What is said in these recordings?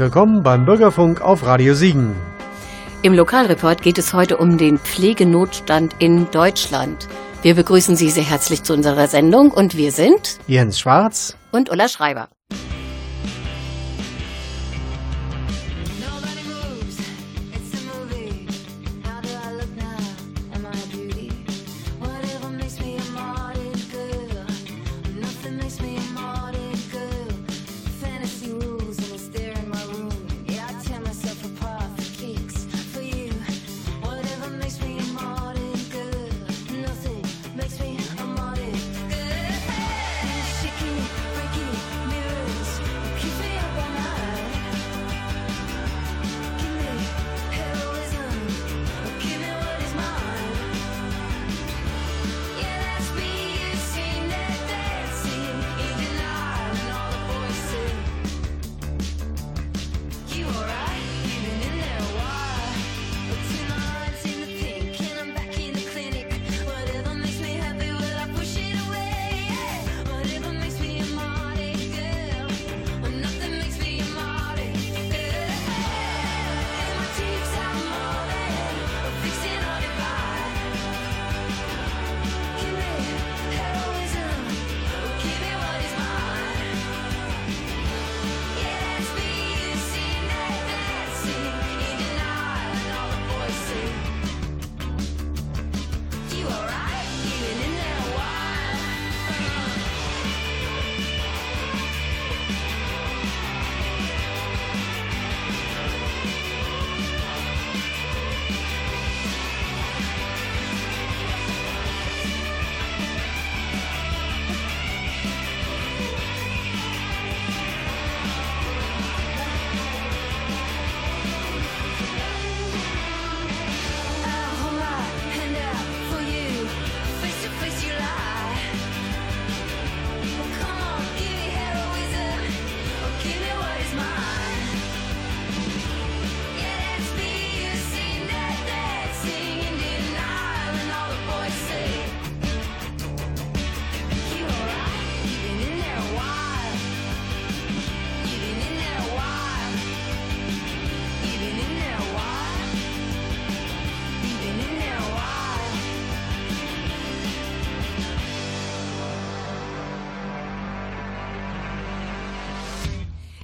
willkommen beim Bürgerfunk auf Radio Siegen. Im Lokalreport geht es heute um den Pflegenotstand in Deutschland. Wir begrüßen Sie sehr herzlich zu unserer Sendung und wir sind Jens Schwarz und Ulla Schreiber.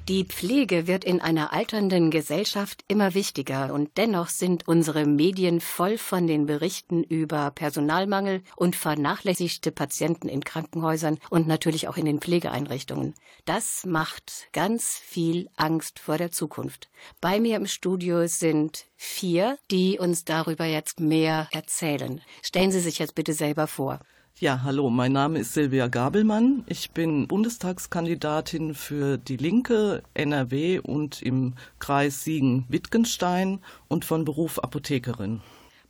Die Pflege wird in einer alternden Gesellschaft immer wichtiger und dennoch sind unsere Medien voll von den Berichten über Personalmangel und vernachlässigte Patienten in Krankenhäusern und natürlich auch in den Pflegeeinrichtungen. Das macht ganz viel Angst vor der Zukunft. Bei mir im Studio sind vier, die uns darüber jetzt mehr erzählen. Stellen Sie sich jetzt bitte selber vor. Ja, hallo, mein Name ist Silvia Gabelmann. Ich bin Bundestagskandidatin für die Linke, NRW und im Kreis Siegen-Wittgenstein und von Beruf Apothekerin.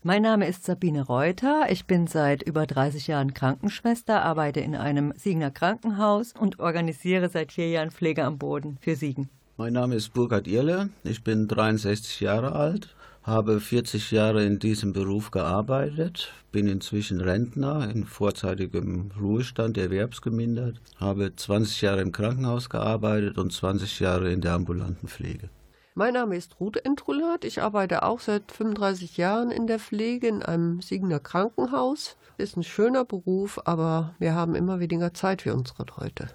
Mein Name ist Sabine Reuter. Ich bin seit über 30 Jahren Krankenschwester, arbeite in einem Siegener Krankenhaus und organisiere seit vier Jahren Pflege am Boden für Siegen. Mein Name ist Burkhard Irle. Ich bin 63 Jahre alt, habe 40 Jahre in diesem Beruf gearbeitet, bin inzwischen Rentner in vorzeitigem Ruhestand, erwerbsgemindert, habe 20 Jahre im Krankenhaus gearbeitet und 20 Jahre in der ambulanten Pflege. Mein Name ist Ruth Entrulat. Ich arbeite auch seit 35 Jahren in der Pflege in einem Siegener Krankenhaus. Ist ein schöner Beruf, aber wir haben immer weniger Zeit für unsere Leute.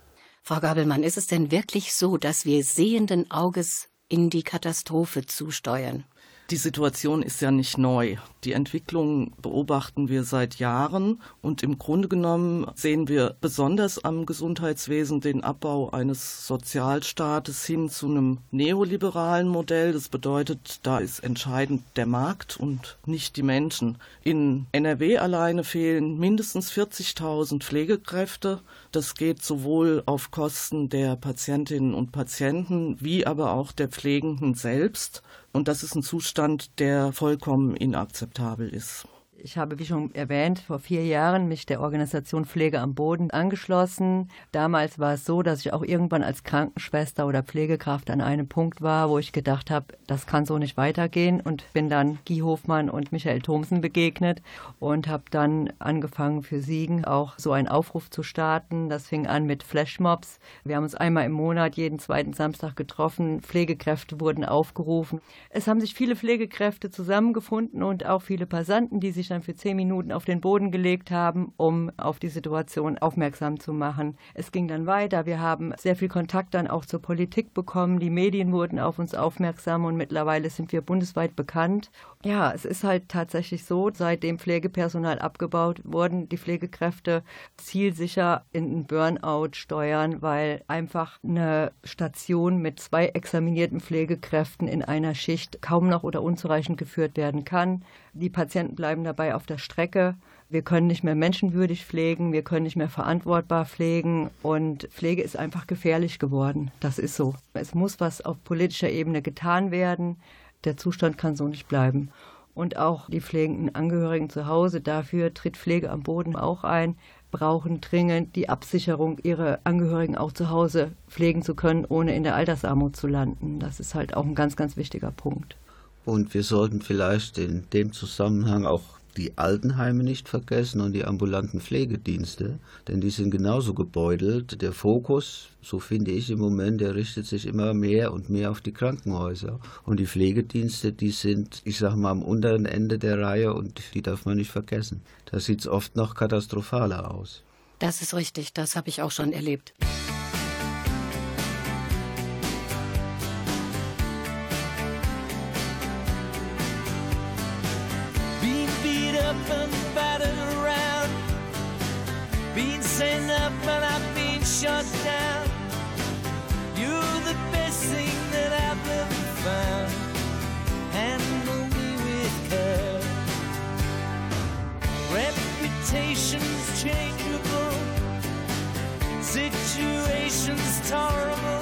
Frau Gabelmann, ist es denn wirklich so, dass wir sehenden Auges in die Katastrophe zusteuern? Die Situation ist ja nicht neu. Die Entwicklung beobachten wir seit Jahren und im Grunde genommen sehen wir besonders am Gesundheitswesen den Abbau eines Sozialstaates hin zu einem neoliberalen Modell. Das bedeutet, da ist entscheidend der Markt und nicht die Menschen. In NRW alleine fehlen mindestens 40.000 Pflegekräfte. Das geht sowohl auf Kosten der Patientinnen und Patienten wie aber auch der Pflegenden selbst. Und das ist ein Zustand, der vollkommen inakzeptabel ist. Ich habe, wie schon erwähnt, vor vier Jahren mich der Organisation Pflege am Boden angeschlossen. Damals war es so, dass ich auch irgendwann als Krankenschwester oder Pflegekraft an einem Punkt war, wo ich gedacht habe, das kann so nicht weitergehen und bin dann Guy Hofmann und Michael Thomsen begegnet und habe dann angefangen für Siegen auch so einen Aufruf zu starten. Das fing an mit Flashmobs. Wir haben uns einmal im Monat jeden zweiten Samstag getroffen. Pflegekräfte wurden aufgerufen. Es haben sich viele Pflegekräfte zusammengefunden und auch viele Passanten, die sich dann für zehn Minuten auf den Boden gelegt haben, um auf die Situation aufmerksam zu machen. Es ging dann weiter. Wir haben sehr viel Kontakt dann auch zur Politik bekommen. Die Medien wurden auf uns aufmerksam und mittlerweile sind wir bundesweit bekannt. Ja, es ist halt tatsächlich so, seitdem Pflegepersonal abgebaut wurden, die Pflegekräfte zielsicher in den Burnout steuern, weil einfach eine Station mit zwei examinierten Pflegekräften in einer Schicht kaum noch oder unzureichend geführt werden kann. Die Patienten bleiben dabei auf der Strecke. Wir können nicht mehr menschenwürdig pflegen, wir können nicht mehr verantwortbar pflegen und Pflege ist einfach gefährlich geworden. Das ist so. Es muss was auf politischer Ebene getan werden. Der Zustand kann so nicht bleiben. Und auch die pflegenden Angehörigen zu Hause, dafür tritt Pflege am Boden auch ein, brauchen dringend die Absicherung, ihre Angehörigen auch zu Hause pflegen zu können, ohne in der Altersarmut zu landen. Das ist halt auch ein ganz, ganz wichtiger Punkt. Und wir sollten vielleicht in dem Zusammenhang auch die Altenheime nicht vergessen und die ambulanten Pflegedienste, denn die sind genauso gebeutelt. Der Fokus, so finde ich im Moment, der richtet sich immer mehr und mehr auf die Krankenhäuser. Und die Pflegedienste, die sind, ich sage mal, am unteren Ende der Reihe und die darf man nicht vergessen. Da sieht es oft noch katastrophaler aus. Das ist richtig, das habe ich auch schon erlebt. Shut down. You're the best thing that I've ever found. Handle me with care. Reputations changeable, situations tolerable.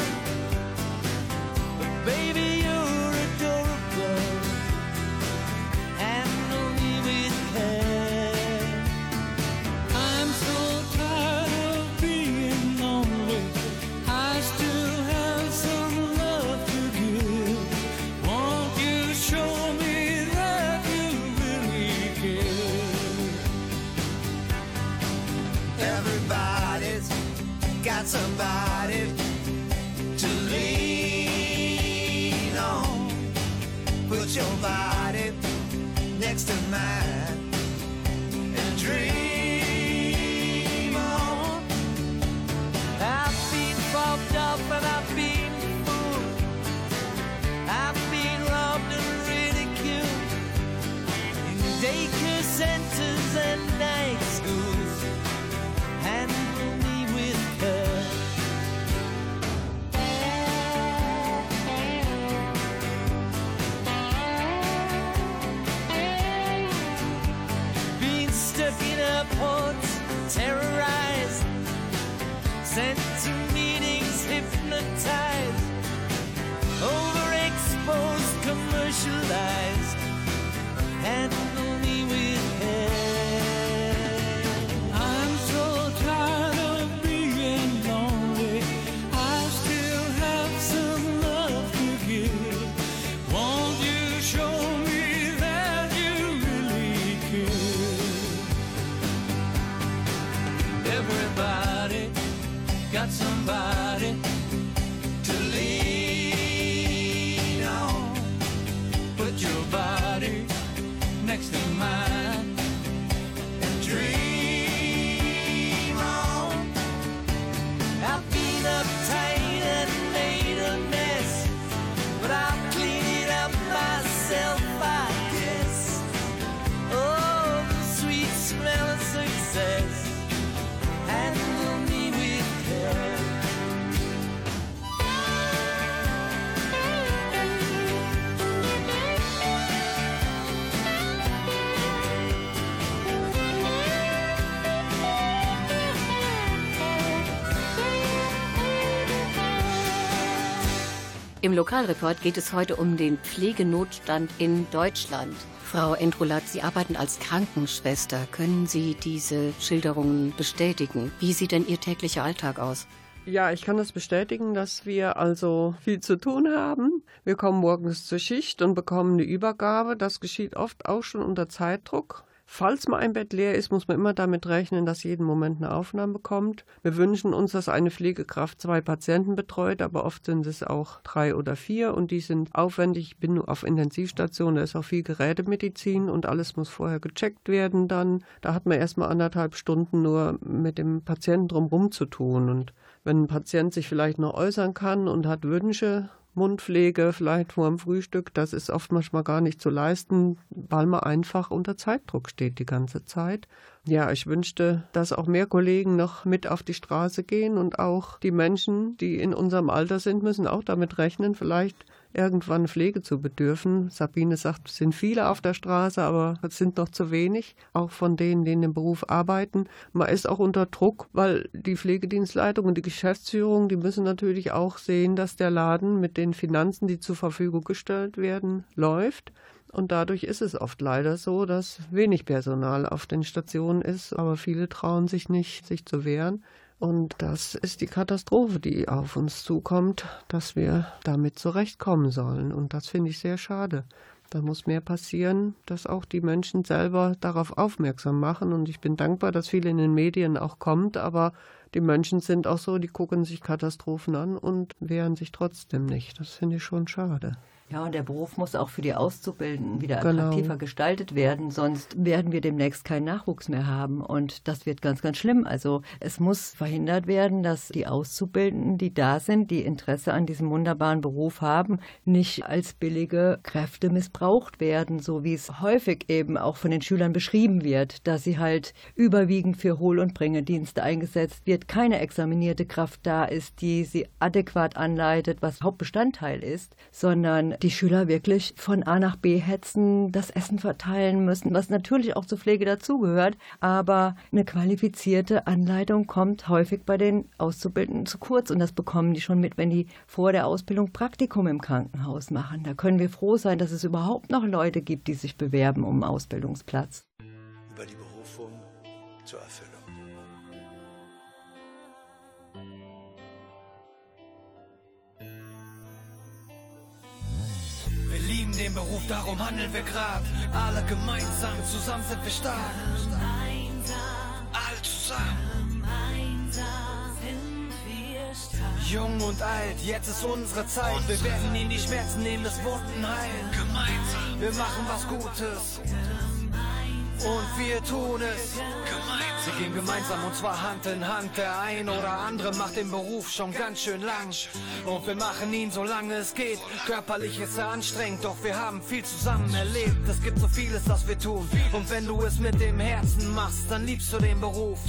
sent to meetings hypnotized, overexposed, commercialized, and Im Lokalreport geht es heute um den Pflegenotstand in Deutschland. Frau Endrulat, Sie arbeiten als Krankenschwester. Können Sie diese Schilderungen bestätigen? Wie sieht denn Ihr täglicher Alltag aus? Ja, ich kann das bestätigen, dass wir also viel zu tun haben. Wir kommen morgens zur Schicht und bekommen eine Übergabe. Das geschieht oft auch schon unter Zeitdruck. Falls mal ein Bett leer ist, muss man immer damit rechnen, dass jeden Moment eine Aufnahme kommt. Wir wünschen uns, dass eine Pflegekraft zwei Patienten betreut, aber oft sind es auch drei oder vier und die sind aufwendig. Ich bin auf Intensivstation, da ist auch viel Gerätemedizin und alles muss vorher gecheckt werden dann. Da hat man erstmal anderthalb Stunden nur mit dem Patienten drumherum zu tun und wenn ein Patient sich vielleicht noch äußern kann und hat Wünsche, Mundpflege vielleicht vor dem Frühstück, das ist oft manchmal gar nicht zu leisten, weil man einfach unter Zeitdruck steht die ganze Zeit. Ja, ich wünschte, dass auch mehr Kollegen noch mit auf die Straße gehen und auch die Menschen, die in unserem Alter sind, müssen auch damit rechnen, vielleicht irgendwann Pflege zu bedürfen. Sabine sagt, es sind viele auf der Straße, aber es sind noch zu wenig, auch von denen, die in dem Beruf arbeiten. Man ist auch unter Druck, weil die Pflegedienstleitung und die Geschäftsführung, die müssen natürlich auch sehen, dass der Laden mit den Finanzen, die zur Verfügung gestellt werden, läuft. Und dadurch ist es oft leider so, dass wenig Personal auf den Stationen ist, aber viele trauen sich nicht, sich zu wehren. Und das ist die Katastrophe, die auf uns zukommt, dass wir damit zurechtkommen sollen. Und das finde ich sehr schade. Da muss mehr passieren, dass auch die Menschen selber darauf aufmerksam machen. Und ich bin dankbar, dass viel in den Medien auch kommt. Aber die Menschen sind auch so, die gucken sich Katastrophen an und wehren sich trotzdem nicht. Das finde ich schon schade. Ja, und der Beruf muss auch für die Auszubildenden wieder genau. attraktiver genau. gestaltet werden, sonst werden wir demnächst keinen Nachwuchs mehr haben. Und das wird ganz, ganz schlimm. Also es muss verhindert werden, dass die Auszubildenden, die da sind, die Interesse an diesem wunderbaren Beruf haben, nicht als billige Kräfte missbraucht werden, so wie es häufig eben auch von den Schülern beschrieben wird, dass sie halt überwiegend für Hohl- und Bringedienste eingesetzt wird, keine examinierte Kraft da ist, die sie adäquat anleitet, was Hauptbestandteil ist, sondern die Schüler wirklich von A nach B hetzen, das Essen verteilen müssen, was natürlich auch zur Pflege dazugehört. Aber eine qualifizierte Anleitung kommt häufig bei den Auszubildenden zu kurz. Und das bekommen die schon mit, wenn die vor der Ausbildung Praktikum im Krankenhaus machen. Da können wir froh sein, dass es überhaupt noch Leute gibt, die sich bewerben um einen Ausbildungsplatz. Über die Berufung zur Erfüllung. Den Beruf, darum handeln wir grad. Alle gemeinsam, zusammen sind wir stark. Alle zusammen. Jung und alt, jetzt ist unsere Zeit. Wir werden ihnen die Schmerzen nehmen, das Wunden heilen. Gemeinsam. Wir machen was Gutes. Und wir tun es. Gemeinsam. Sie gehen gemeinsam und zwar Hand in Hand. Der ein oder andere macht den Beruf schon ganz schön lang. Und wir machen ihn, solange es geht. Körperlich ist er anstrengend, doch wir haben viel zusammen erlebt. Es gibt so vieles, das wir tun. Und wenn du es mit dem Herzen machst, dann liebst du den Beruf.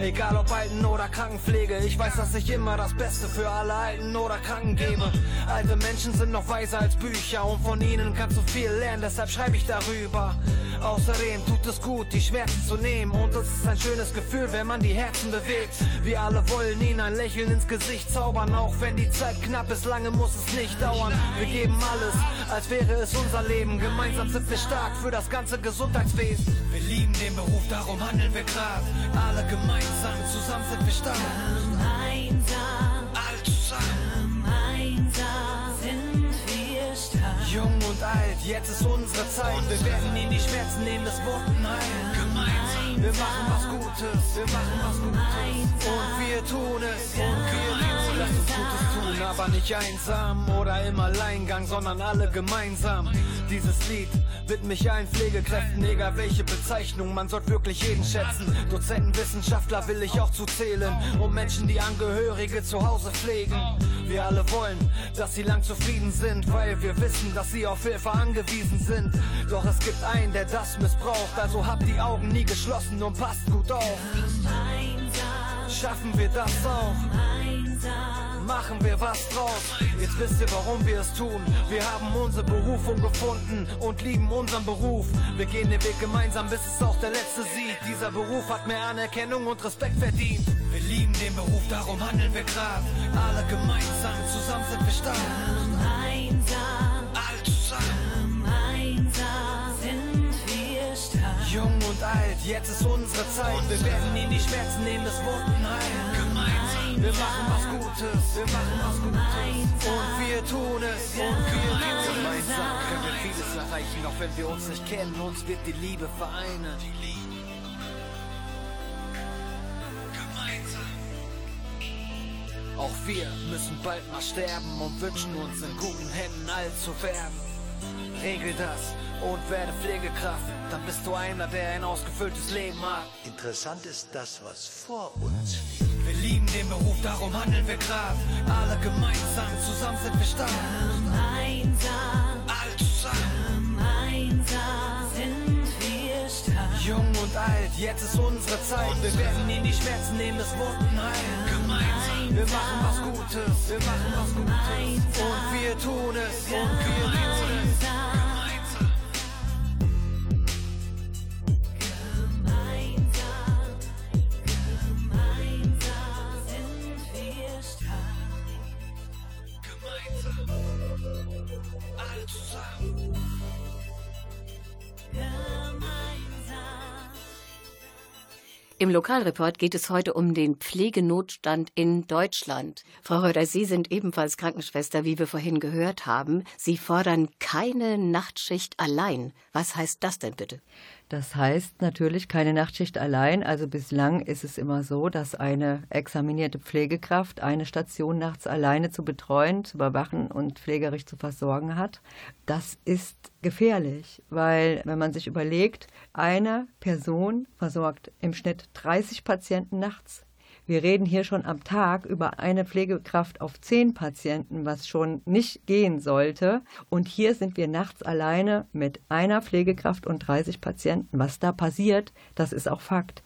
Egal ob Alten- oder Krankenpflege, ich weiß, dass ich immer das Beste für alle Alten oder Kranken gebe. Alte Menschen sind noch weiser als Bücher und von ihnen kannst du viel lernen, deshalb schreibe ich darüber. Außerdem tut es gut, die Schmerzen zu nehmen und es ist ein schönes Gefühl, wenn man die Herzen bewegt. Wir alle wollen ihnen ein Lächeln ins Gesicht zaubern, auch wenn die Zeit knapp ist, lange muss es nicht dauern. Wir geben alles, als wäre es unser Leben. Gemeinsam sind wir stark für das ganze Gesundheitswesen. Wir lieben den Beruf, darum handeln wir grad. Alle gemeinsam, zusammen sind wir stark. Gemeinsam, alle zusammen. Gemeinsam sind wir stark. Jung und alt, jetzt ist unsere Zeit. Wir werden ihnen die Schmerzen nehmen, das Wunden heilen. Gemeinsam. Wir machen was Gutes, wir machen was Gutes. Und wir tun es. Und wir tun. Lass uns Gutes tun, aber nicht einsam oder im Alleingang, sondern alle gemeinsam. Dieses Lied widme ich allen Pflegekräften, egal welche Bezeichnung. Man sollte wirklich jeden schätzen. Dozenten, Wissenschaftler will ich auch zuzählen. Und Menschen, die Angehörige zu Hause pflegen. Wir alle wollen, dass sie lang zufrieden sind, weil wir wissen, dass sie auf Hilfe angewiesen sind. Doch es gibt einen, der das missbraucht. Also habt die Augen nie geschlossen und passt gut auf. Schaffen wir das auch? Machen wir was draus. Jetzt wisst ihr, warum wir es tun. Wir haben unsere Berufung gefunden und lieben unseren Beruf. Wir gehen den Weg gemeinsam, bis es auch der letzte sieht. Dieser Beruf hat mehr Anerkennung und Respekt verdient. Wir lieben den Beruf, darum handeln wir grad. Alle gemeinsam, zusammen sind wir stark. Gemeinsam, Alle zusammen, gemeinsam sind wir stark. jung und alt, jetzt ist unsere Zeit. Wir werden nie die Schmerzen nehmen, das Wunden heilen. Gemeinsam, wir machen was Gutes, wir machen was Gutes. Und wir tun es, und wir tun es. Gemeinsam können wir vieles erreichen, auch wenn wir uns nicht kennen. Uns wird die Liebe vereinen. Auch wir müssen bald mal sterben und wünschen uns in guten Händen alt zu werden. Regel das und werde Pflegekraft, dann bist du einer, der ein ausgefülltes Leben hat. Interessant ist das, was vor uns liegt. Wir lieben den Beruf, darum handeln wir grad. Alle gemeinsam, zusammen sind wir stark. Gemeinsam, Alle zusammen, gemeinsam sind wir stark. jung und alt, jetzt ist unsere Zeit. Wir werden nie die Schmerzen nehmen, das Wunden heilen. Gemeinsam, wir machen was Gutes, wir machen was Gutes. Und wir tun es, und wir tun es. Im Lokalreport geht es heute um den Pflegenotstand in Deutschland. Frau Röder, Sie sind ebenfalls Krankenschwester, wie wir vorhin gehört haben. Sie fordern keine Nachtschicht allein. Was heißt das denn bitte? Das heißt natürlich keine Nachtschicht allein. Also bislang ist es immer so, dass eine examinierte Pflegekraft eine Station nachts alleine zu betreuen, zu überwachen und pflegerisch zu versorgen hat. Das ist gefährlich, weil wenn man sich überlegt, eine Person versorgt im Schnitt 30 Patienten nachts. Wir reden hier schon am Tag über eine Pflegekraft auf zehn Patienten, was schon nicht gehen sollte. Und hier sind wir nachts alleine mit einer Pflegekraft und 30 Patienten. Was da passiert, das ist auch Fakt.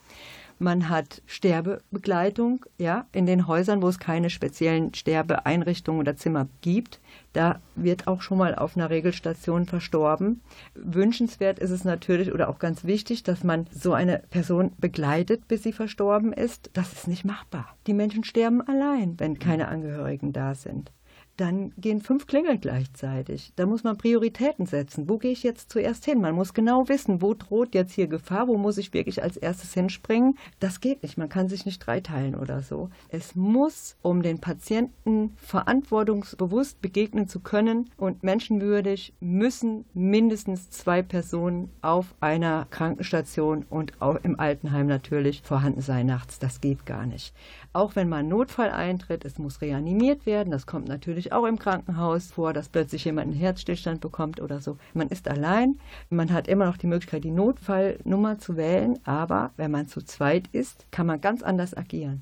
Man hat Sterbebegleitung, ja, in den Häusern, wo es keine speziellen Sterbeeinrichtungen oder Zimmer gibt. Da wird auch schon mal auf einer Regelstation verstorben. Wünschenswert ist es natürlich oder auch ganz wichtig, dass man so eine Person begleitet, bis sie verstorben ist. Das ist nicht machbar. Die Menschen sterben allein, wenn keine Angehörigen da sind. Dann gehen fünf Klingeln gleichzeitig. Da muss man Prioritäten setzen. Wo gehe ich jetzt zuerst hin? Man muss genau wissen, wo droht jetzt hier Gefahr, wo muss ich wirklich als erstes hinspringen. Das geht nicht. Man kann sich nicht dreiteilen oder so. Es muss, um den Patienten verantwortungsbewusst begegnen zu können und menschenwürdig, müssen mindestens zwei Personen auf einer Krankenstation und auch im Altenheim natürlich vorhanden sein nachts. Das geht gar nicht. Auch wenn mal ein Notfall eintritt, es muss reanimiert werden. Das kommt natürlich auch im Krankenhaus vor, dass plötzlich jemand einen Herzstillstand bekommt oder so. Man ist allein. Man hat immer noch die Möglichkeit, die Notfallnummer zu wählen. Aber wenn man zu zweit ist, kann man ganz anders agieren.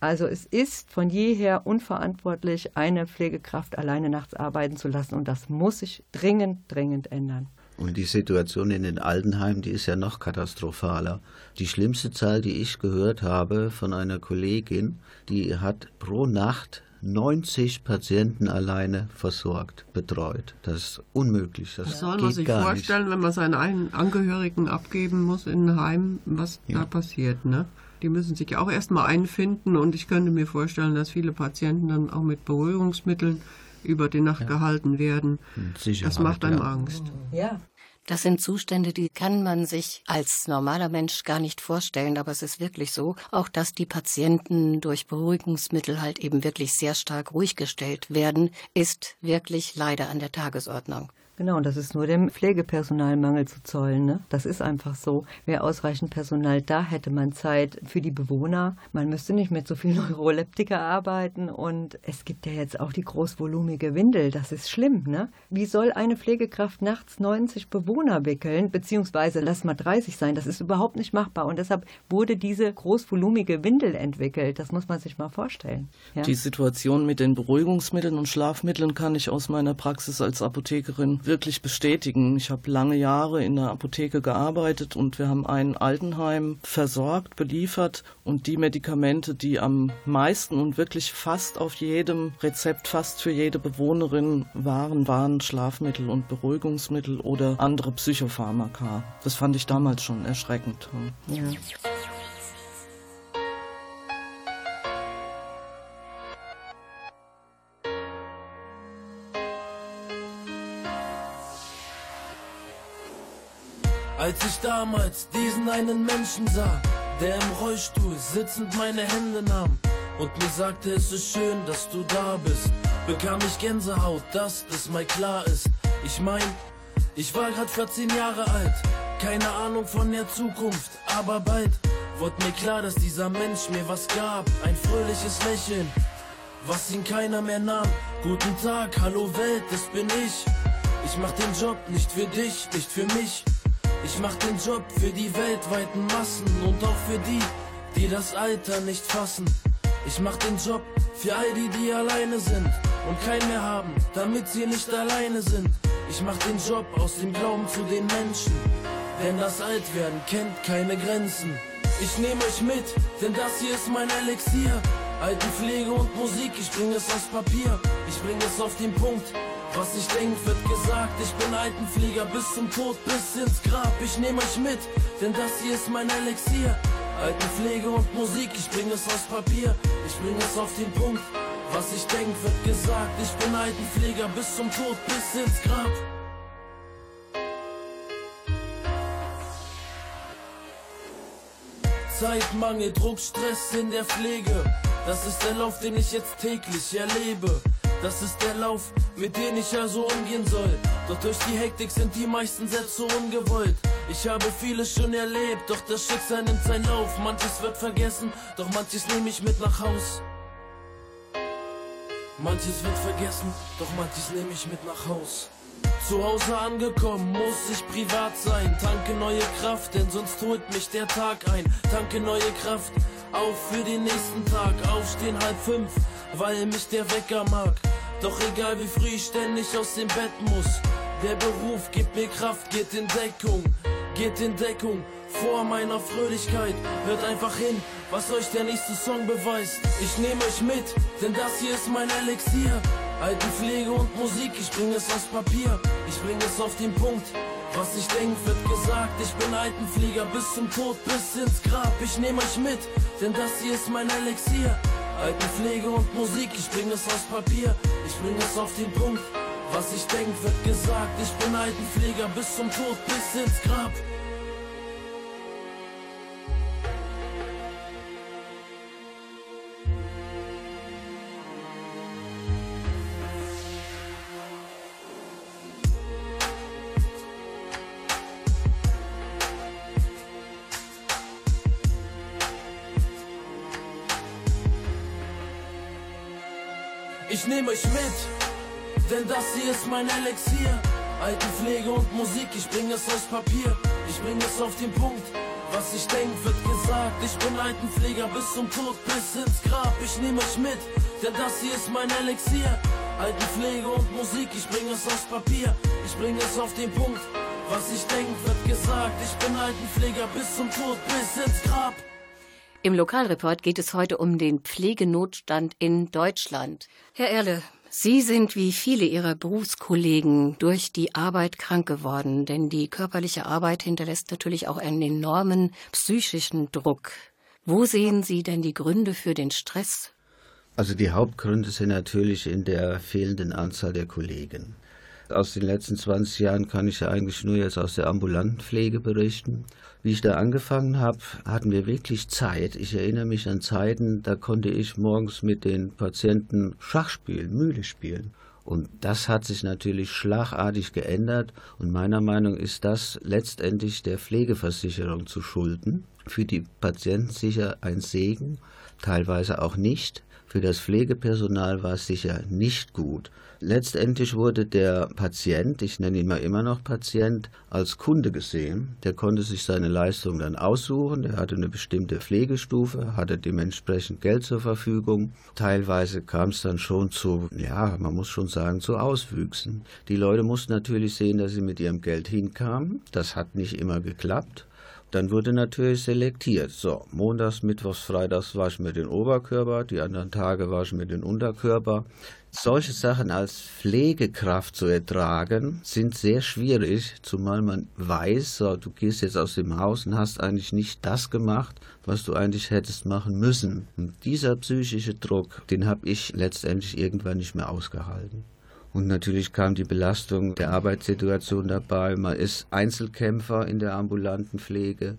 Also es ist von jeher unverantwortlich, eine Pflegekraft alleine nachts arbeiten zu lassen. Und das muss sich dringend, dringend ändern. Und die Situation in den Altenheimen, die ist ja noch katastrophaler. Die schlimmste Zahl, die ich gehört habe von einer Kollegin, die hat pro Nacht 90 Patienten alleine versorgt, betreut. Das ist unmöglich. Das Das soll geht man sich gar vorstellen, wenn man seine einen Angehörigen abgeben muss in ein Heim, was Ja. da passiert, ne? Die müssen sich auch erstmal einfinden und ich könnte mir vorstellen, dass viele Patienten dann auch mit Beruhigungsmitteln über die Nacht gehalten werden. nicht. Das macht einem ja. Angst. Ja, Das sind Zustände, die kann man sich als normaler Mensch gar nicht vorstellen, aber es ist wirklich so, auch dass die Patienten durch Beruhigungsmittel halt eben wirklich sehr stark ruhig gestellt werden, ist wirklich leider an der Tagesordnung. Genau, und das ist nur dem Pflegepersonalmangel zu zollen. Ne? Das ist einfach so. Wäre ausreichend Personal da, hätte man Zeit für die Bewohner. Man müsste nicht mit so viel Neuroleptiker arbeiten. Und es gibt ja jetzt auch die großvolumige Windel. Das ist schlimm. Ne? Wie soll eine Pflegekraft nachts 90 Bewohner wickeln? Beziehungsweise lass mal 30 sein. Das ist überhaupt nicht machbar. Und deshalb wurde diese großvolumige Windel entwickelt. Das muss man sich mal vorstellen. Ja? Die Situation mit den Beruhigungsmitteln und Schlafmitteln kann ich aus meiner Praxis als Apothekerin wirklich bestätigen. Ich habe lange Jahre in der Apotheke gearbeitet und wir haben ein Altenheim versorgt, beliefert und die Medikamente, die am meisten und wirklich fast auf jedem Rezept, fast für jede Bewohnerin waren, waren Schlafmittel und Beruhigungsmittel oder andere Psychopharmaka. Das fand ich damals schon erschreckend. Ja. Als ich damals diesen einen Menschen sah, der im Rollstuhl sitzend meine Hände nahm und mir sagte, es ist schön, dass du da bist, bekam ich Gänsehaut, dass das mal klar ist. Ich mein, ich war grad 14 Jahre alt, keine Ahnung von der Zukunft, aber bald wurde mir klar, dass dieser Mensch mir was gab, ein fröhliches Lächeln, was ihn keiner mehr nahm. Guten Tag, hallo Welt, das bin ich. Ich mach den Job nicht für dich, nicht für mich. Ich mach den Job für die weltweiten Massen und auch für die, die das Alter nicht fassen. Ich mach den Job für all die, die alleine sind und keinen mehr haben, damit sie nicht alleine sind. Ich mach den Job aus dem Glauben zu den Menschen, denn das Altwerden kennt keine Grenzen. Ich nehme euch mit, denn das hier ist mein Elixier. Altenpflege und Musik, ich bring es aus Papier, ich bring es auf den Punkt. Was ich denk, wird gesagt, ich bin Altenflieger bis zum Tod, bis ins Grab. Ich nehme euch mit, denn das hier ist mein Elixier. Altenpflege und Musik, ich bring es aus Papier, ich bring es auf den Punkt. Was ich denk, wird gesagt, ich bin Altenpfleger bis zum Tod, bis ins Grab. Zeitmangel, Druck, Stress in der Pflege. Das ist der Lauf, den ich jetzt täglich erlebe. Das ist der Lauf, mit dem ich also umgehen soll. Doch durch die Hektik sind die meisten Sätze ungewollt. Ich habe vieles schon erlebt, doch das Schicksal nimmt seinen Lauf. Manches wird vergessen, doch manches nehme ich mit nach Haus. Manches wird vergessen, doch manches nehme ich mit nach Haus. Zu Hause angekommen, muss ich privat sein. Tanke neue Kraft, denn sonst holt mich der Tag ein. Tanke neue Kraft, auf für den nächsten Tag. Aufstehen halb fünf, weil mich der Wecker mag. Doch egal wie früh ich ständig aus dem Bett muss. Der Beruf gibt mir Kraft, geht in Deckung, geht in Deckung. Vor meiner Fröhlichkeit, hört einfach hin, was euch der nächste Song beweist. Ich nehme euch mit, denn das hier ist mein Elixier. Altenpflege und Musik, ich bring es aus Papier, ich bring es auf den Punkt. Was ich denk, wird gesagt, ich bin Altenflieger bis zum Tod, bis ins Grab. Ich nehme euch mit, denn das hier ist mein Elixier. Altenpflege und Musik, ich bring es aus Papier, ich bring es auf den Punkt. Was ich denk, wird gesagt, ich bin Altenpfleger bis zum Tod, bis ins Grab. Nehme euch mit, denn das hier ist mein Elixier. Altenpflege und Musik, ich bring es aus Papier, ich bring es auf den Punkt. Was ich denk, wird gesagt, ich bin Altenpfleger bis zum Tod, bis ins Grab. Ich nehme euch mit, denn das hier ist mein Elixier. Altenpflege und Musik, ich bring es aus Papier, ich bring es auf den Punkt. Was ich denk, wird gesagt, ich bin Altenpfleger bis zum Tod, bis ins Grab. Im Lokalreport geht es heute um den Pflegenotstand in Deutschland. Herr Erle, Sie sind wie viele Ihrer Berufskollegen durch die Arbeit krank geworden, denn die körperliche Arbeit hinterlässt natürlich auch einen enormen psychischen Druck. Wo sehen Sie denn die Gründe für den Stress? Also die Hauptgründe sind natürlich in der fehlenden Anzahl der Kollegen. Aus den letzten 20 Jahren kann ich ja eigentlich nur jetzt aus der ambulanten Pflege berichten. Wie ich da angefangen habe, hatten wir wirklich Zeit. Ich erinnere mich an Zeiten, da konnte ich morgens mit den Patienten Schach spielen, Mühle spielen. Und das hat sich natürlich schlagartig geändert und meiner Meinung ist das letztendlich der Pflegeversicherung zu schulden. Für die Patienten sicher ein Segen, teilweise auch nicht, Für das Pflegepersonal war es sicher nicht gut. Letztendlich wurde der Patient, ich nenne ihn mal immer noch Patient, als Kunde gesehen. Der konnte sich seine Leistung dann aussuchen. Der hatte eine bestimmte Pflegestufe, hatte dementsprechend Geld zur Verfügung. Teilweise kam es dann schon zu, ja, man muss schon sagen, zu Auswüchsen. Die Leute mussten natürlich sehen, dass sie mit ihrem Geld hinkamen. Das hat nicht immer geklappt. Dann wurde natürlich selektiert. So, montags, mittwochs, freitags wasche ich mir den Oberkörper, die anderen Tage wasche ich mir den Unterkörper. Solche Sachen als Pflegekraft zu ertragen, sind sehr schwierig, zumal man weiß, du gehst jetzt aus dem Haus und hast eigentlich nicht das gemacht, was du eigentlich hättest machen müssen. Und dieser psychische Druck, den habe ich letztendlich irgendwann nicht mehr ausgehalten. Und natürlich kam die Belastung der Arbeitssituation dabei. Man ist Einzelkämpfer in der ambulanten Pflege.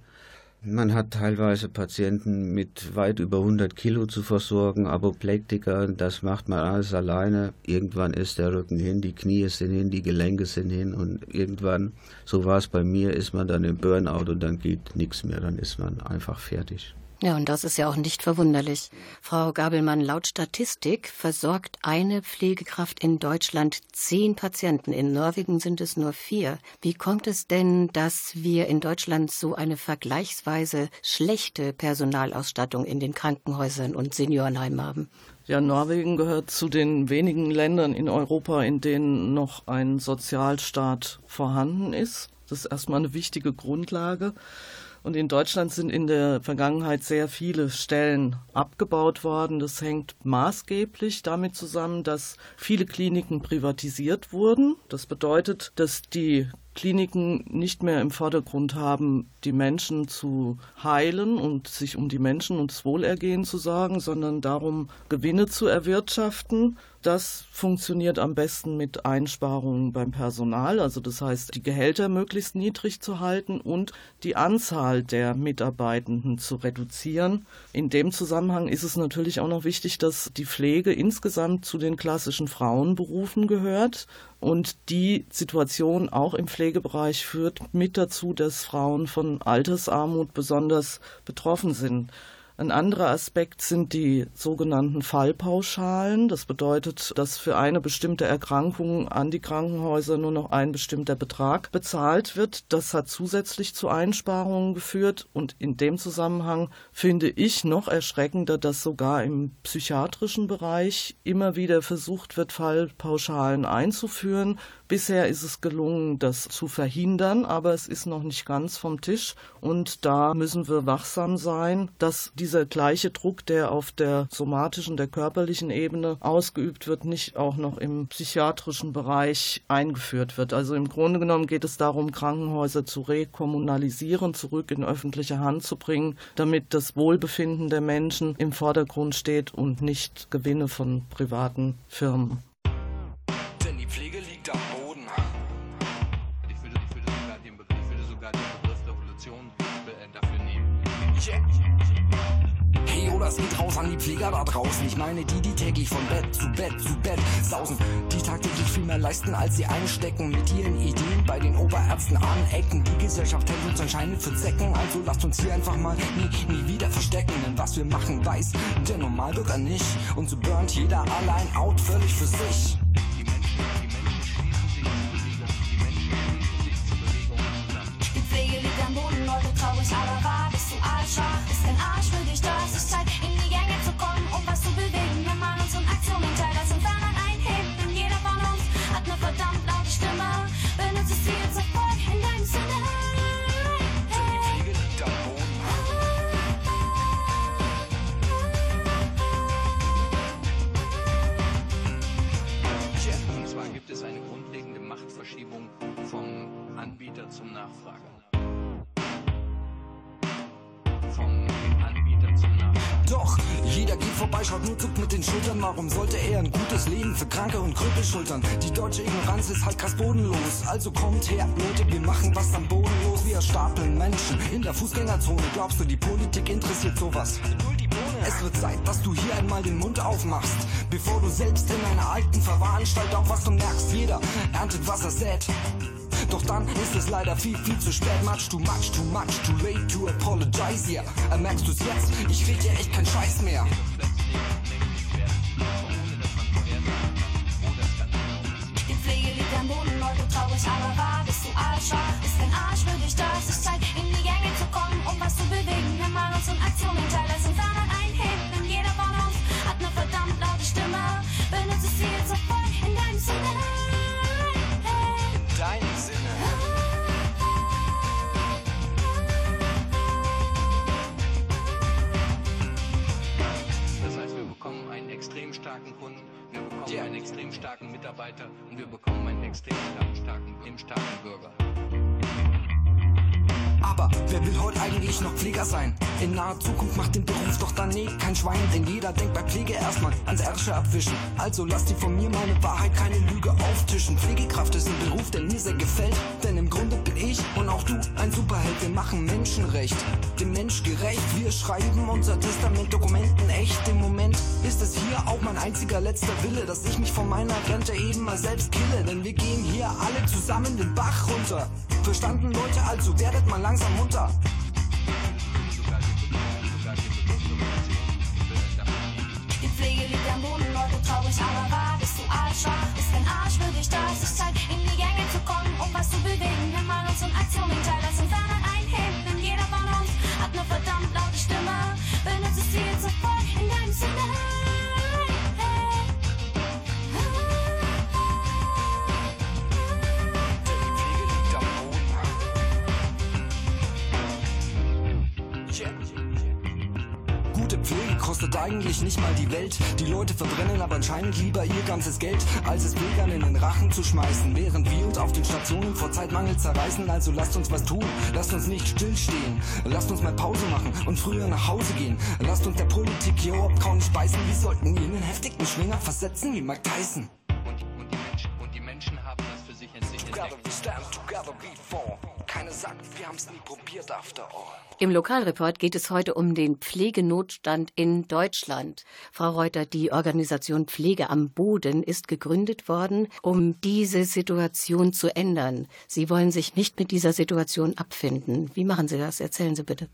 Man hat teilweise Patienten mit weit über 100 Kilo zu versorgen, Apoplektiker, das macht man alles alleine. Irgendwann ist der Rücken hin, die Knie sind hin, die Gelenke sind hin und irgendwann, so war es bei mir, ist man dann im Burnout und dann geht nichts mehr, dann ist man einfach fertig. Ja, und das ist ja auch nicht verwunderlich. Frau Gabelmann, laut Statistik versorgt eine Pflegekraft in Deutschland zehn Patienten. In Norwegen sind es nur vier. Wie kommt es denn, dass wir in Deutschland so eine vergleichsweise schlechte Personalausstattung in den Krankenhäusern und Seniorenheimen haben? Ja, Norwegen gehört zu den wenigen Ländern in Europa, in denen noch ein Sozialstaat vorhanden ist. Das ist erstmal eine wichtige Grundlage. Und in Deutschland sind in der Vergangenheit sehr viele Stellen abgebaut worden. Das hängt maßgeblich damit zusammen, dass viele Kliniken privatisiert wurden. Das bedeutet, dass die Kliniken nicht mehr im Vordergrund haben, die Menschen zu heilen und sich um die Menschen und das Wohlergehen zu sorgen, sondern darum, Gewinne zu erwirtschaften. Das funktioniert am besten mit Einsparungen beim Personal, also das heißt, die Gehälter möglichst niedrig zu halten und die Anzahl der Mitarbeitenden zu reduzieren. In dem Zusammenhang ist es natürlich auch noch wichtig, dass die Pflege insgesamt zu den klassischen Frauenberufen gehört und die Situation auch im Pflegebereich führt mit dazu, dass Frauen von Altersarmut besonders betroffen sind. Ein anderer Aspekt sind die sogenannten Fallpauschalen. Das bedeutet, dass für eine bestimmte Erkrankung an die Krankenhäuser nur noch ein bestimmter Betrag bezahlt wird. Das hat zusätzlich zu Einsparungen geführt. Und in dem Zusammenhang finde ich noch erschreckender, dass sogar im psychiatrischen Bereich immer wieder versucht wird, Fallpauschalen einzuführen. Bisher ist es gelungen, das zu verhindern, aber es ist noch nicht ganz vom Tisch. Und da müssen wir wachsam sein, dass dieser gleiche Druck, der auf der somatischen, der körperlichen Ebene ausgeübt wird, nicht auch noch im psychiatrischen Bereich eingeführt wird. Also im Grunde genommen geht es darum, Krankenhäuser zu rekommunalisieren, zurück in öffentliche Hand zu bringen, damit das Wohlbefinden der Menschen im Vordergrund steht und nicht Gewinne von privaten Firmen. Das geht raus an die Pfleger da draußen. Ich meine die, die täglich von Bett zu Bett zu Bett sausen. Die tagtäglich viel mehr leisten, als sie einstecken. Mit ihren Ideen bei den Oberärzten anecken. Die Gesellschaft hält uns anscheinend für Zecken. Also lasst uns hier einfach mal nie, nie wieder verstecken. Denn was wir machen, weiß der Normalbürger nicht. Und so burnt jeder allein out, völlig für sich. Die Pflege liegt am Boden, Leute traurig, aber wahr. Warum sollte er ein gutes Leben für Kranke und Krüppel schultern? Die deutsche Ignoranz ist halt krass bodenlos. Also kommt her, Leute, wir machen was am Boden los. Wir stapeln Menschen in der Fußgängerzone. Glaubst du, die Politik interessiert sowas? Es wird Zeit, dass du hier einmal den Mund aufmachst, bevor du selbst in einer alten Verwahranstalt aufwachst und merkst, jeder erntet, was er sät. Doch dann ist es leider viel, viel zu spät. Much too much, too much, too late to apologize, yeah. Merkst du's jetzt? Ich red dir echt keinen Scheiß mehr. aber Schalala, bist du arschwach, ist kein Arsch für dich da das. Ich Zeit, in die Gänge zu kommen, um was zu bewegen. Wir machen uns in Aktion und teil es uns anderen einheben. Denn jeder von uns hat eine verdammt laute Stimme. Benutze sie jetzt auf voll in deinem Sinne. In deinem Sinne. Das heißt, wir bekommen einen extrem starken Kunden, wir bekommen einen extrem starken Mitarbeiter und wir bekommen einen extrem starken, starken, starken Bürger. Aber wer will heute eigentlich noch Pfleger sein? In naher Zukunft macht den Beruf doch dann nee, kein Schwein, denn jeder denkt bei Pflege erstmal ans Ärsche abwischen. Also lass die von mir meine Wahrheit, keine Lüge auftischen. Pflegekraft ist ein Beruf, der mir sehr gefällt, denn im Grunde bin ich und auch du ein Superheld. Wir machen Menschenrecht, dem Mensch gerecht. Wir schreiben unser Testament Dokumenten echt. Im Moment ist es hier auch mein einziger letzter Wille, dass ich mich von meiner Rente eben mal selbst kille, denn wir gehen hier alle zusammen den Bach runter. Verstanden, Leute, also werdet mal langsam munter. Eigentlich nicht mal die Welt. Die Leute verbrennen aber anscheinend lieber ihr ganzes Geld, als es Pflegern in den Rachen zu schmeißen. Während wir uns auf den Stationen vor Zeitmangel zerreißen. Also lasst uns was tun, lasst uns nicht stillstehen. Lasst uns mal Pause machen und früher nach Hause gehen. Lasst uns der Politik hier überhaupt kaum beißen. Wir sollten ihn in heftigen Schwinger versetzen wie Mike Tyson. Wir after all. Im Lokalreport geht es heute um den Pflegenotstand in Deutschland. Frau Reuter, die Organisation Pflege am Boden ist gegründet worden, um diese Situation zu ändern. Sie wollen sich nicht mit dieser Situation abfinden. Wie machen Sie das? Erzählen Sie bitte.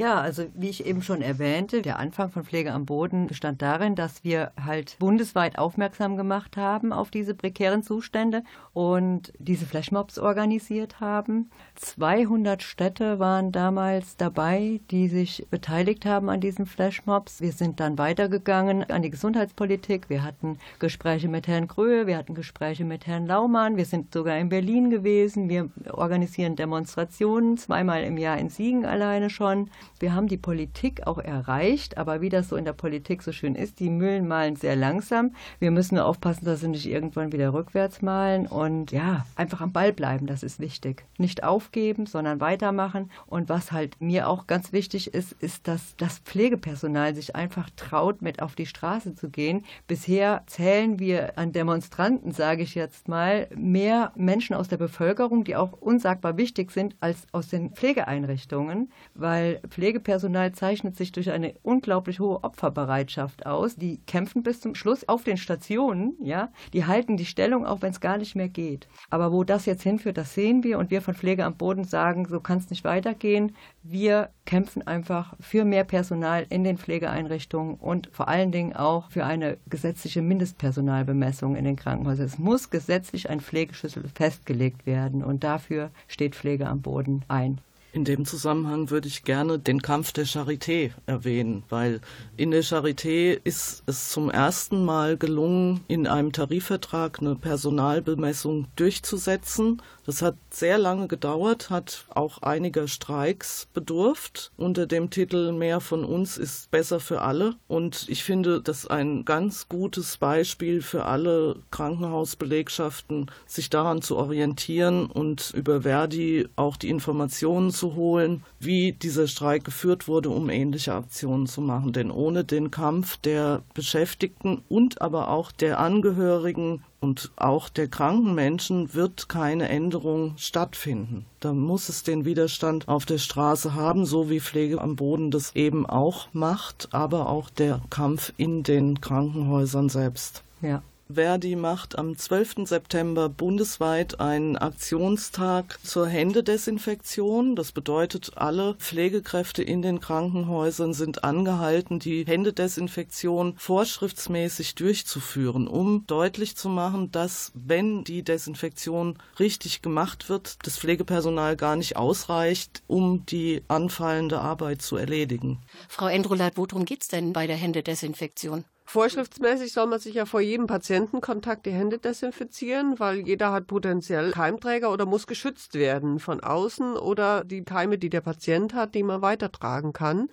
Ja, also wie ich eben schon erwähnte, der Anfang von Pflege am Boden bestand darin, dass wir halt bundesweit aufmerksam gemacht haben auf diese prekären Zustände und diese Flashmobs organisiert haben. 200 Städte waren damals dabei, die sich beteiligt haben an diesen Flashmobs. Wir sind dann weitergegangen an die Gesundheitspolitik. Wir hatten Gespräche mit Herrn Gröhe, wir hatten Gespräche mit Herrn Laumann, wir sind sogar in Berlin gewesen. Wir organisieren Demonstrationen zweimal im Jahr in Siegen alleine schon. Wir haben die Politik auch erreicht, aber wie das so in der Politik so schön ist, die Mühlen malen sehr langsam. Wir müssen nur aufpassen, dass sie nicht irgendwann wieder rückwärts malen und ja, einfach am Ball bleiben, das ist wichtig. Nicht aufgeben, sondern weitermachen. Und was halt mir auch ganz wichtig ist, ist, dass das Pflegepersonal sich einfach traut, mit auf die Straße zu gehen. Bisher zählen wir an Demonstranten, sage ich jetzt mal, mehr Menschen aus der Bevölkerung, die auch unsagbar wichtig sind, als aus den Pflegeeinrichtungen, weil Pflegepersonal zeichnet sich durch eine unglaublich hohe Opferbereitschaft aus. Die kämpfen bis zum Schluss auf den Stationen, ja. Die halten die Stellung, auch wenn es gar nicht mehr geht. Aber wo das jetzt hinführt, das sehen wir und wir von Pflege am Boden sagen, so kann es nicht weitergehen. Wir kämpfen einfach für mehr Personal in den Pflegeeinrichtungen und vor allen Dingen auch für eine gesetzliche Mindestpersonalbemessung in den Krankenhäusern. Es muss gesetzlich ein Pflegeschlüssel festgelegt werden und dafür steht Pflege am Boden ein. In dem Zusammenhang würde ich gerne den Kampf der Charité erwähnen, weil in der Charité ist es zum ersten Mal gelungen, in einem Tarifvertrag eine Personalbemessung durchzusetzen. Das hat sehr lange gedauert, hat auch einiger Streiks bedurft unter dem Titel Mehr von uns ist besser für alle. Und ich finde das ein ganz gutes Beispiel für alle Krankenhausbelegschaften, sich daran zu orientieren und über Verdi auch die Informationen zu holen, wie dieser Streik geführt wurde, um ähnliche Aktionen zu machen. Denn ohne den Kampf der Beschäftigten und aber auch der Angehörigen und auch der kranken Menschen wird keine Änderung stattfinden. Da muss es den Widerstand auf der Straße haben, so wie Pflege am Boden das eben auch macht, aber auch der Kampf in den Krankenhäusern selbst. Ja. Verdi macht am 12. September bundesweit einen Aktionstag zur Händedesinfektion. Das bedeutet, alle Pflegekräfte in den Krankenhäusern sind angehalten, die Händedesinfektion vorschriftsmäßig durchzuführen, um deutlich zu machen, dass wenn die Desinfektion richtig gemacht wird, das Pflegepersonal gar nicht ausreicht, um die anfallende Arbeit zu erledigen. Frau Endrolat, worum geht es denn bei der Händedesinfektion? Vorschriftsmäßig soll man sich ja vor jedem Patientenkontakt die Hände desinfizieren, weil jeder hat potenziell Keimträger oder muss geschützt werden von außen oder die Keime, die der Patient hat, die man weitertragen kann.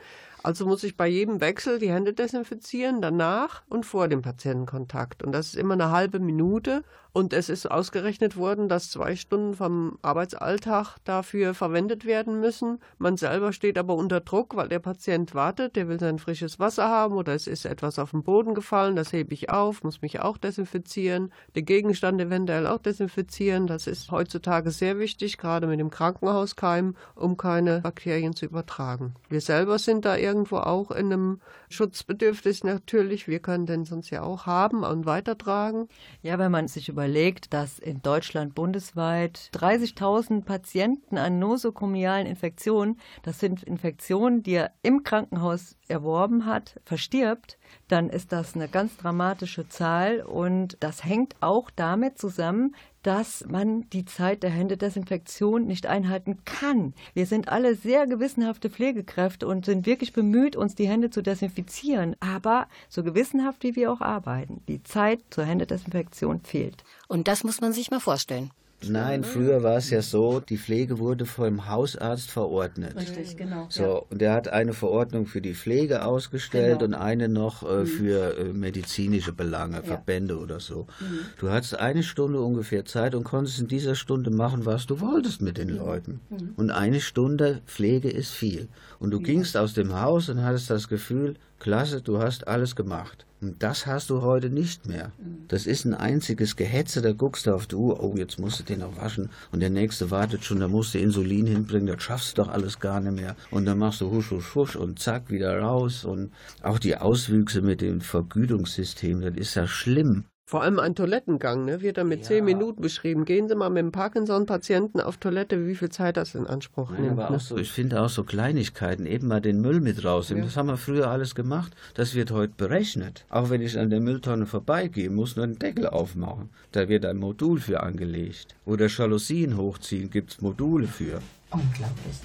Also muss ich bei jedem Wechsel die Hände desinfizieren, danach und vor dem Patientenkontakt. Und das ist immer eine halbe Minute. Und es ist ausgerechnet worden, dass zwei Stunden vom Arbeitsalltag dafür verwendet werden müssen. Man selber steht aber unter Druck, weil der Patient wartet, der will sein frisches Wasser haben oder es ist etwas auf den Boden gefallen, das hebe ich auf, muss mich auch desinfizieren, den Gegenstand eventuell auch desinfizieren. Das ist heutzutage sehr wichtig, gerade mit dem Krankenhauskeim, um keine Bakterien zu übertragen. Wir selber sind da irgendwo auch in einem Schutzbedürfnis natürlich. Wir können den sonst ja auch haben und weitertragen. Ja, wenn man sich überlegt, dass in Deutschland bundesweit 30.000 Patienten an nosokomialen Infektionen, das sind Infektionen, die er im Krankenhaus erworben hat, verstirbt, dann ist das eine ganz dramatische Zahl und das hängt auch damit zusammen, dass man die Zeit der Händedesinfektion nicht einhalten kann. Wir sind alle sehr gewissenhafte Pflegekräfte und sind wirklich bemüht, uns die Hände zu desinfizieren. Aber so gewissenhaft wie wir auch arbeiten, die Zeit zur Händedesinfektion fehlt. Und das muss man sich mal vorstellen. Nein, früher war es ja so, die Pflege wurde vom Hausarzt verordnet. Richtig, genau. So, ja. und er hat eine Verordnung für die Pflege ausgestellt Genau. und eine noch äh, Mhm. für äh, medizinische Belange, Ja. Verbände oder so. Mhm. Du hattest eine Stunde ungefähr Zeit und konntest in dieser Stunde machen, was du wolltest mit den Leuten. Mhm. Und eine Stunde Pflege ist viel. Und du gingst aus dem Haus und hattest das Gefühl, klasse, du hast alles gemacht. Und das hast du heute nicht mehr. Das ist ein einziges Gehetze, da guckst du auf die Uhr, oh, jetzt musst du den noch waschen und der nächste wartet schon, da musst du Insulin hinbringen, das schaffst du doch alles gar nicht mehr. Und dann machst du husch, husch, husch und zack, wieder raus. Und auch die Auswüchse mit dem Vergütungssystem, das ist ja schlimm. Vor allem ein Toilettengang, ne, wird da mit zehn Minuten beschrieben. Gehen Sie mal mit dem Parkinson-Patienten auf Toilette, wie viel Zeit das in Anspruch Nein, nimmt. aber ne? auch so, ich finde auch so Kleinigkeiten, eben mal den Müll mit rausnehmen. Ja. Das haben wir früher alles gemacht. Das wird heute berechnet. Auch wenn ich an der Mülltonne vorbeigehe, muss nur einen Deckel aufmachen. Da wird ein Modul für angelegt. Oder Jalousien hochziehen, gibt es Module für. Unglaublich.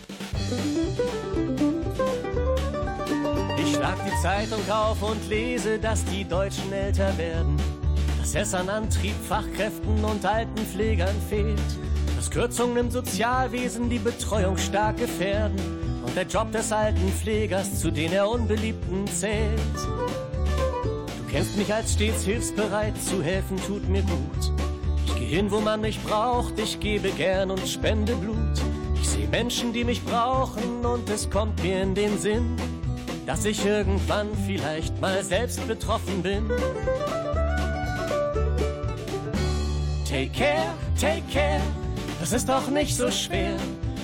Ich schlag die Zeitung auf und lese, dass die Deutschen älter werden. Dass es an Antrieb, Fachkräften und Altenpflegern fehlt. Dass Kürzungen im Sozialwesen die Betreuung stark gefährden. Und der Job des Altenpflegers zu den er Unbeliebten zählt. Du kennst mich als stets hilfsbereit, zu helfen tut mir gut. Ich geh hin, wo man mich braucht, ich gebe gern und spende Blut. Ich sehe Menschen, die mich brauchen und es kommt mir in den Sinn, dass ich irgendwann vielleicht mal selbst betroffen bin. Take care, take care, das ist doch nicht so schwer.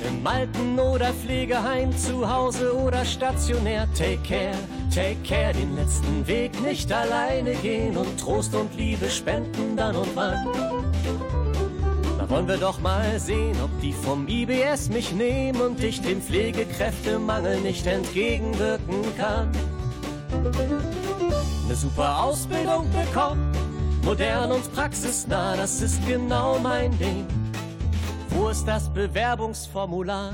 Im Alten- oder Pflegeheim, zu Hause oder stationär. Take care, take care, den letzten Weg nicht alleine gehen und Trost und Liebe spenden dann und wann. Da wollen wir doch mal sehen, ob die vom IBS mich nehmen und ich dem Pflegekräftemangel nicht entgegenwirken kann. Eine super Ausbildung bekommen, modern und praxisnah, das ist genau mein Ding. Wo ist das Bewerbungsformular?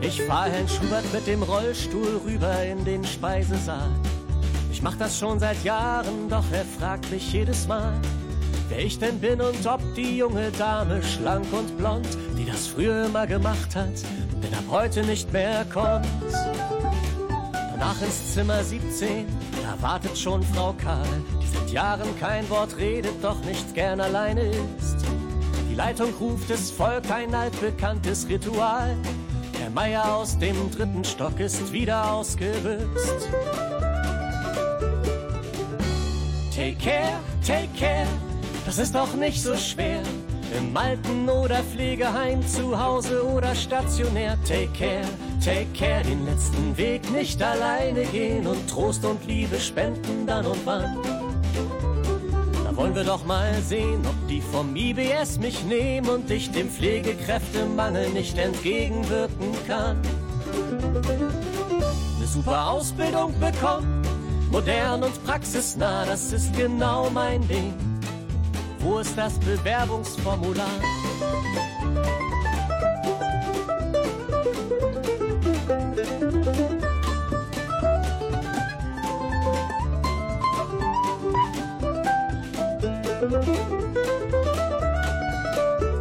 Ich fahr Herrn Schubert mit dem Rollstuhl rüber in den Speisesaal. Ich mach das schon seit Jahren, doch er fragt mich jedes Mal, wer ich denn bin und ob die junge Dame schlank und blond, die das früher immer gemacht hat, denn ab heute nicht mehr kommt. Danach ins Zimmer 17, da wartet schon Frau Karl, die seit Jahren kein Wort redet, doch nicht gern alleine ist. Die Leitung ruft es Volk, ein altbekanntes Ritual. Der Meier aus dem dritten Stock ist wieder ausgerüst. Take care, take care, das ist doch nicht so schwer. Im Alten- oder Pflegeheim, zu Hause oder stationär. Take care, take care, den letzten Weg nicht alleine gehen und Trost und Liebe spenden dann und wann. Da wollen wir doch mal sehen, ob die vom IBS mich nehmen und ich dem Pflegekräftemangel nicht entgegenwirken kann. Eine super Ausbildung bekommen, modern und praxisnah, das ist genau mein Ding. Wo ist das Bewerbungsformular?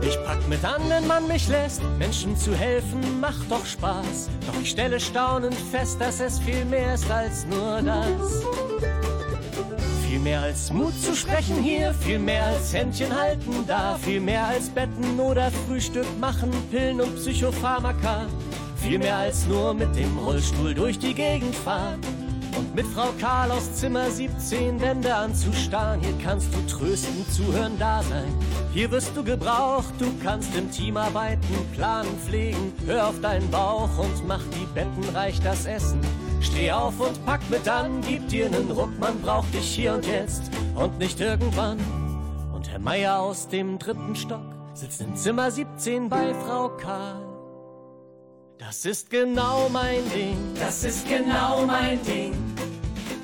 Ich pack mit an, wenn man mich lässt. Menschen zu helfen macht doch Spaß. Doch ich stelle staunend fest, dass es viel mehr ist als nur das. Mehr als Mut zu sprechen hier, viel mehr als Händchen halten da, viel mehr als Betten oder Frühstück machen, Pillen und Psychopharmaka. Viel mehr als nur mit dem Rollstuhl durch die Gegend fahren. Und mit Frau Karl aus Zimmer 17 Wände anzustarren. Hier kannst du trösten, zuhören, da sein. Hier wirst du gebraucht, du kannst im Team arbeiten, planen, pflegen. Hör auf deinen Bauch und mach die Betten, reicht das Essen. Steh auf und pack mit an, gib dir nen Ruck, man braucht dich hier und jetzt und nicht irgendwann. Und Herr Meier aus dem dritten Stock sitzt in Zimmer 17 bei Frau Karl. Das ist genau mein Ding, das ist genau mein Ding.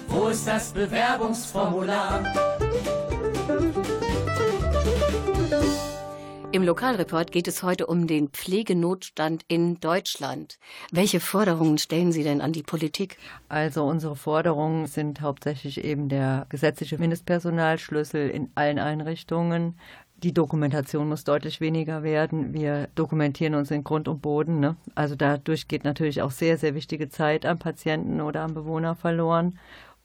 Wo ist das Bewerbungsformular? Im Lokalreport geht es heute um den Pflegenotstand in Deutschland. Welche Forderungen stellen Sie denn an die Politik? Also unsere Forderungen sind hauptsächlich eben der gesetzliche Mindestpersonalschlüssel in allen Einrichtungen. Die Dokumentation muss deutlich weniger werden. Wir dokumentieren uns in Grund und Boden. Ne? Also dadurch geht natürlich auch sehr, sehr wichtige Zeit am Patienten oder am Bewohner verloren.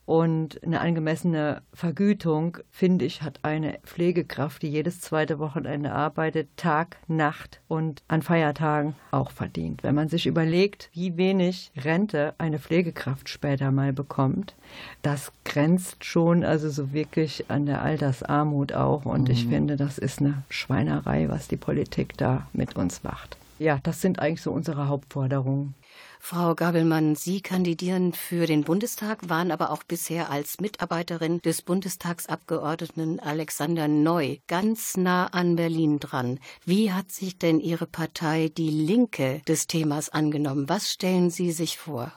Und eine angemessene Vergütung, finde ich, hat eine Pflegekraft, die jedes zweite Wochenende arbeitet, Tag, Nacht und an Feiertagen auch verdient. Wenn man sich überlegt, wie wenig Rente eine Pflegekraft später mal bekommt, das grenzt schon also so wirklich an der Altersarmut auch. Und mhm. ich finde, das ist eine Schweinerei, was die Politik da mit uns macht. Ja, das sind eigentlich so unsere Hauptforderungen. Frau Gabelmann, Sie kandidieren für den Bundestag, waren aber auch bisher als Mitarbeiterin des Bundestagsabgeordneten Alexander Neu ganz nah an Berlin dran. Wie hat sich denn Ihre Partei die Linke des Themas angenommen? Was stellen Sie sich vor?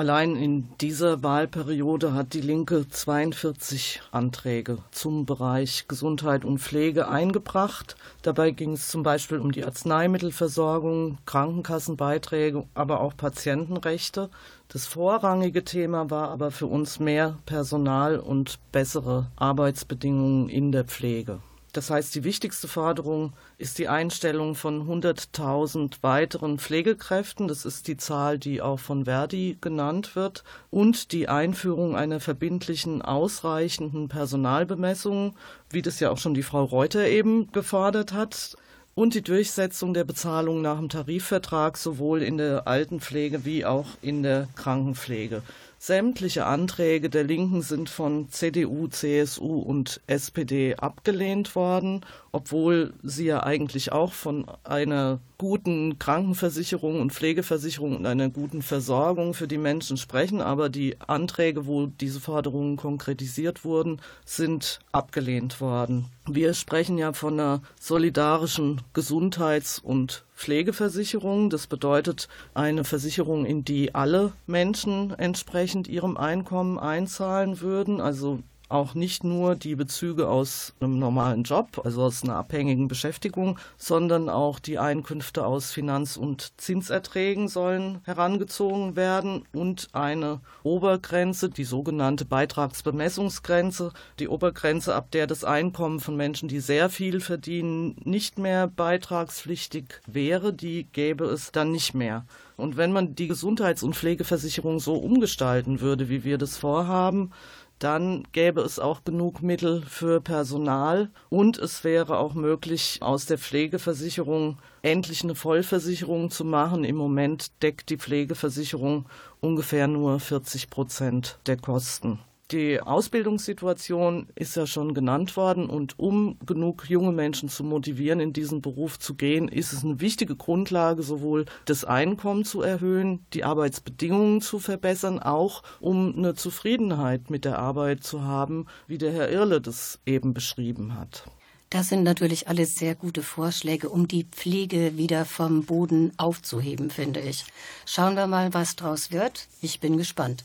Allein in dieser Wahlperiode hat die Linke 42 Anträge zum Bereich Gesundheit und Pflege eingebracht. Dabei ging es zum Beispiel um die Arzneimittelversorgung, Krankenkassenbeiträge, aber auch Patientenrechte. Das vorrangige Thema war aber für uns mehr Personal und bessere Arbeitsbedingungen in der Pflege. Das heißt, die wichtigste Forderung ist die Einstellung von 100.000 weiteren Pflegekräften. Das ist die Zahl, die auch von Verdi genannt wird. Und die Einführung einer verbindlichen, ausreichenden Personalbemessung, wie das ja auch schon die Frau Reuter eben gefordert hat. Und die Durchsetzung der Bezahlung nach dem Tarifvertrag sowohl in der Altenpflege wie auch in der Krankenpflege. Sämtliche Anträge der Linken sind von CDU, CSU und SPD abgelehnt worden, obwohl sie ja eigentlich auch von einer guten Krankenversicherung und Pflegeversicherung und einer guten Versorgung für die Menschen sprechen. Aber die Anträge, wo diese Forderungen konkretisiert wurden, sind abgelehnt worden. Wir sprechen ja von einer solidarischen Gesundheits- und Pflegeversicherung. Das bedeutet eine Versicherung, in die alle Menschen entsprechend ihrem Einkommen einzahlen würden. Also auch nicht nur die Bezüge aus einem normalen Job, also aus einer abhängigen Beschäftigung, sondern auch die Einkünfte aus Finanz- und Zinserträgen sollen herangezogen werden und eine Obergrenze, die sogenannte Beitragsbemessungsgrenze, die Obergrenze, ab der das Einkommen von Menschen, die sehr viel verdienen, nicht mehr beitragspflichtig wäre, die gäbe es dann nicht mehr. Und wenn man die Gesundheits- und Pflegeversicherung so umgestalten würde, wie wir das vorhaben, dann gäbe es auch genug Mittel für Personal und es wäre auch möglich, aus der Pflegeversicherung endlich eine Vollversicherung zu machen. Im Moment deckt die Pflegeversicherung ungefähr nur 40 Prozent der Kosten. Die Ausbildungssituation ist ja schon genannt worden und um genug junge Menschen zu motivieren, in diesen Beruf zu gehen, ist es eine wichtige Grundlage, sowohl das Einkommen zu erhöhen, die Arbeitsbedingungen zu verbessern, auch um eine Zufriedenheit mit der Arbeit zu haben, wie der Herr Irle das eben beschrieben hat. Das sind natürlich alles sehr gute Vorschläge, um die Pflege wieder vom Boden aufzuheben, finde ich. Schauen wir mal, was draus wird. Ich bin gespannt.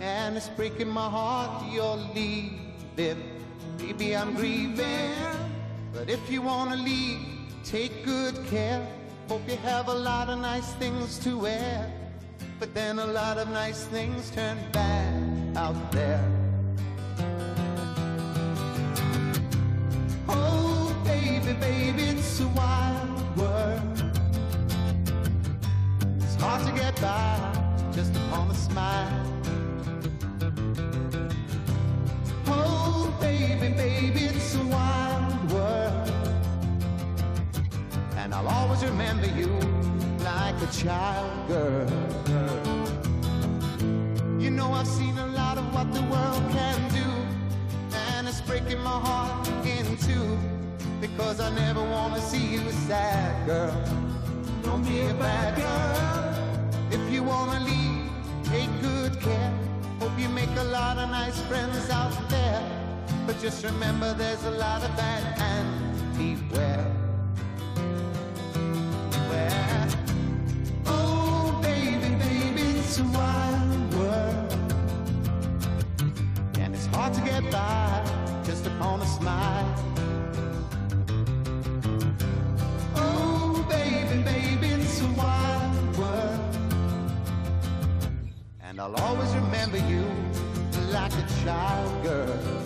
and it's breaking my heart you're leaving. Baby, I'm grieving, but if you wanna leave, take good care. Hope you have a lot of nice things to wear, but then a lot of nice things turn bad out there. Oh, baby, baby, it's a wild world. It's hard to get by just upon a smile. Baby, baby, it's a wild world. And I'll always remember you like a child girl. You know, I've seen a lot of what the world can do, and it's breaking my heart in two because I never want to see you sad, girl. Don't be a bad girl. If you want to leave, take good care. Hope you make a lot of nice friends out there. But just remember there's a lot of bad and beware. Oh, baby, baby, it's a wild world. And it's hard to get by just upon a smile. Oh, baby, baby, it's a wild world. And I'll always remember you like a child girl.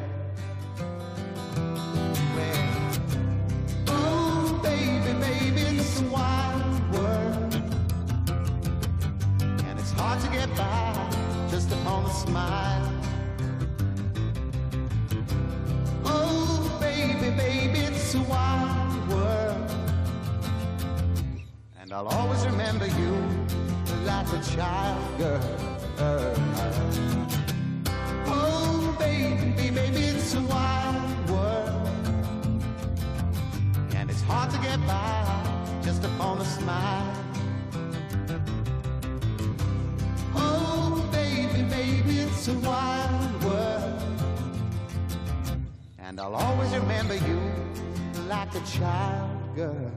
smile. Oh, baby, baby, it's a wild world. And I'll always remember you like a child girl. Oh, baby, baby, it's a wild world. And it's hard to get by just upon a smile. It's a wild world. And I'll always remember you like a child girl.